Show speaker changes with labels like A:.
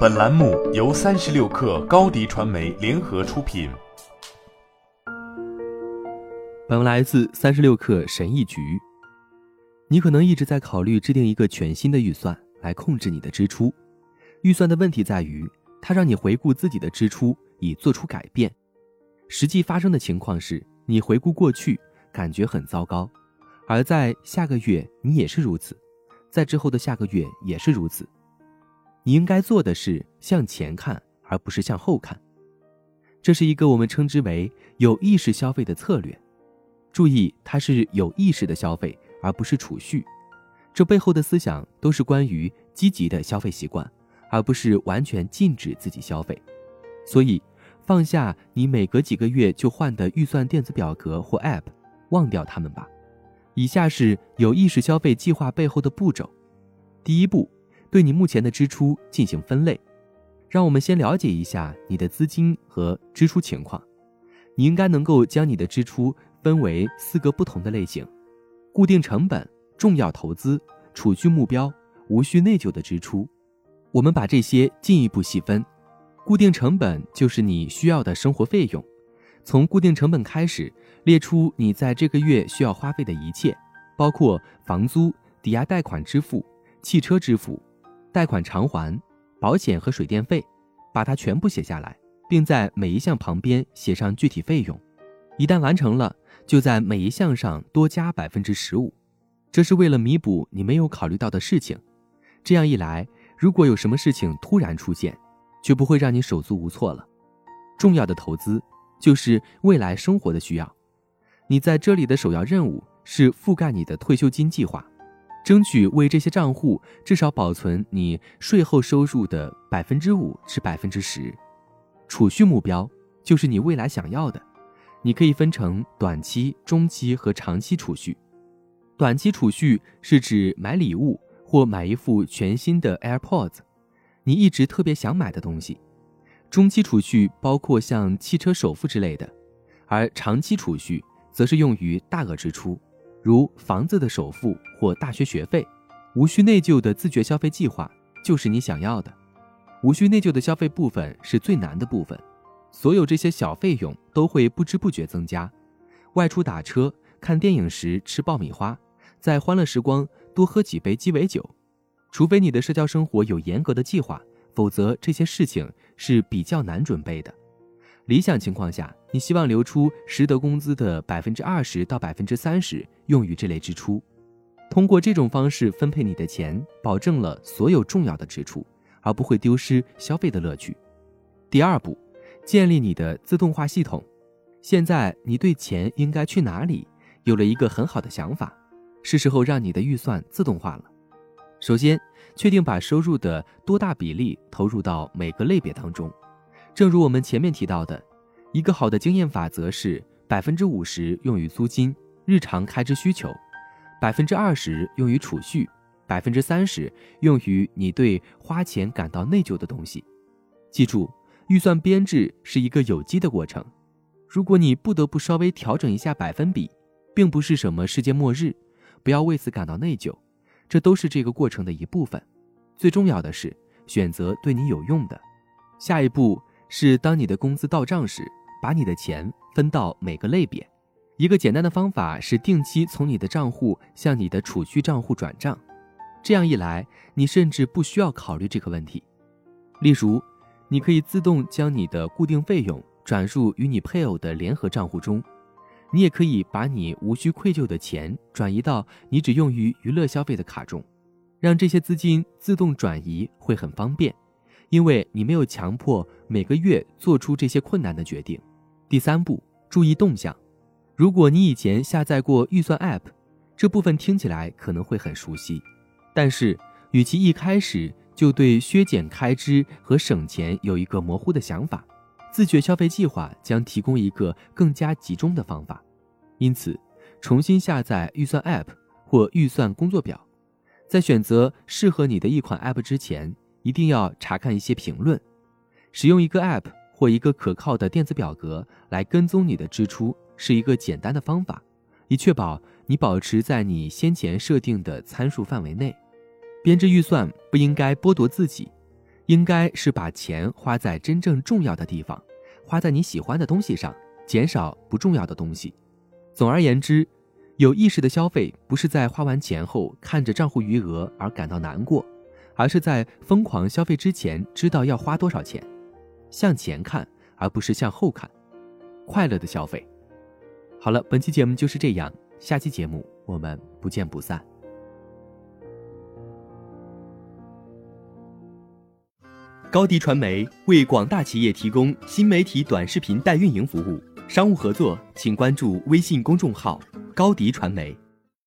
A: 本栏目由三十六氪高低传媒联合出品。
B: 本文来自三十六氪神译局。你可能一直在考虑制定一个全新的预算来控制你的支出。预算的问题在于，它让你回顾自己的支出以做出改变。实际发生的情况是，你回顾过去，感觉很糟糕，而在下个月你也是如此，在之后的下个月也是如此。你应该做的是向前看，而不是向后看。这是一个我们称之为有意识消费的策略。注意，它是有意识的消费，而不是储蓄。这背后的思想都是关于积极的消费习惯，而不是完全禁止自己消费。所以。放下你每隔几个月就换的预算电子表格或 App，忘掉它们吧。以下是有意识消费计划背后的步骤：第一步，对你目前的支出进行分类。让我们先了解一下你的资金和支出情况。你应该能够将你的支出分为四个不同的类型：固定成本、重要投资、储蓄目标、无需内疚的支出。我们把这些进一步细分。固定成本就是你需要的生活费用，从固定成本开始列出你在这个月需要花费的一切，包括房租、抵押贷款支付、汽车支付、贷款偿还、保险和水电费，把它全部写下来，并在每一项旁边写上具体费用。一旦完成了，就在每一项上多加百分之十五，这是为了弥补你没有考虑到的事情。这样一来，如果有什么事情突然出现，就不会让你手足无措了。重要的投资就是未来生活的需要。你在这里的首要任务是覆盖你的退休金计划，争取为这些账户至少保存你税后收入的百分之五至百分之十。储蓄目标就是你未来想要的，你可以分成短期、中期和长期储蓄。短期储蓄是指买礼物或买一副全新的 AirPods。你一直特别想买的东西，中期储蓄包括像汽车首付之类的，而长期储蓄则是用于大额支出，如房子的首付或大学学费。无需内疚的自觉消费计划就是你想要的。无需内疚的消费部分是最难的部分，所有这些小费用都会不知不觉增加。外出打车、看电影时吃爆米花，在欢乐时光多喝几杯鸡尾酒。除非你的社交生活有严格的计划，否则这些事情是比较难准备的。理想情况下，你希望留出实得工资的百分之二十到百分之三十用于这类支出。通过这种方式分配你的钱，保证了所有重要的支出，而不会丢失消费的乐趣。第二步，建立你的自动化系统。现在你对钱应该去哪里有了一个很好的想法，是时候让你的预算自动化了。首先，确定把收入的多大比例投入到每个类别当中。正如我们前面提到的，一个好的经验法则是：百分之五十用于租金、日常开支需求，百分之二十用于储蓄，百分之三十用于你对花钱感到内疚的东西。记住，预算编制是一个有机的过程。如果你不得不稍微调整一下百分比，并不是什么世界末日，不要为此感到内疚。这都是这个过程的一部分。最重要的是选择对你有用的。下一步是当你的工资到账时，把你的钱分到每个类别。一个简单的方法是定期从你的账户向你的储蓄账户转账。这样一来，你甚至不需要考虑这个问题。例如，你可以自动将你的固定费用转入与你配偶的联合账户中。你也可以把你无需愧疚的钱转移到你只用于娱乐消费的卡中，让这些资金自动转移会很方便，因为你没有强迫每个月做出这些困难的决定。第三步，注意动向。如果你以前下载过预算 App，这部分听起来可能会很熟悉，但是与其一开始就对削减开支和省钱有一个模糊的想法。自觉消费计划将提供一个更加集中的方法，因此，重新下载预算 App 或预算工作表。在选择适合你的一款 App 之前，一定要查看一些评论。使用一个 App 或一个可靠的电子表格来跟踪你的支出是一个简单的方法，以确保你保持在你先前设定的参数范围内。编制预算不应该剥夺自己。应该是把钱花在真正重要的地方，花在你喜欢的东西上，减少不重要的东西。总而言之，有意识的消费不是在花完钱后看着账户余额而感到难过，而是在疯狂消费之前知道要花多少钱，向前看而不是向后看，快乐的消费。好了，本期节目就是这样，下期节目我们不见不散。高迪传媒为广大企业提供新媒体短视频代运营服务，商务合作请关注微信公众号“高迪传媒”。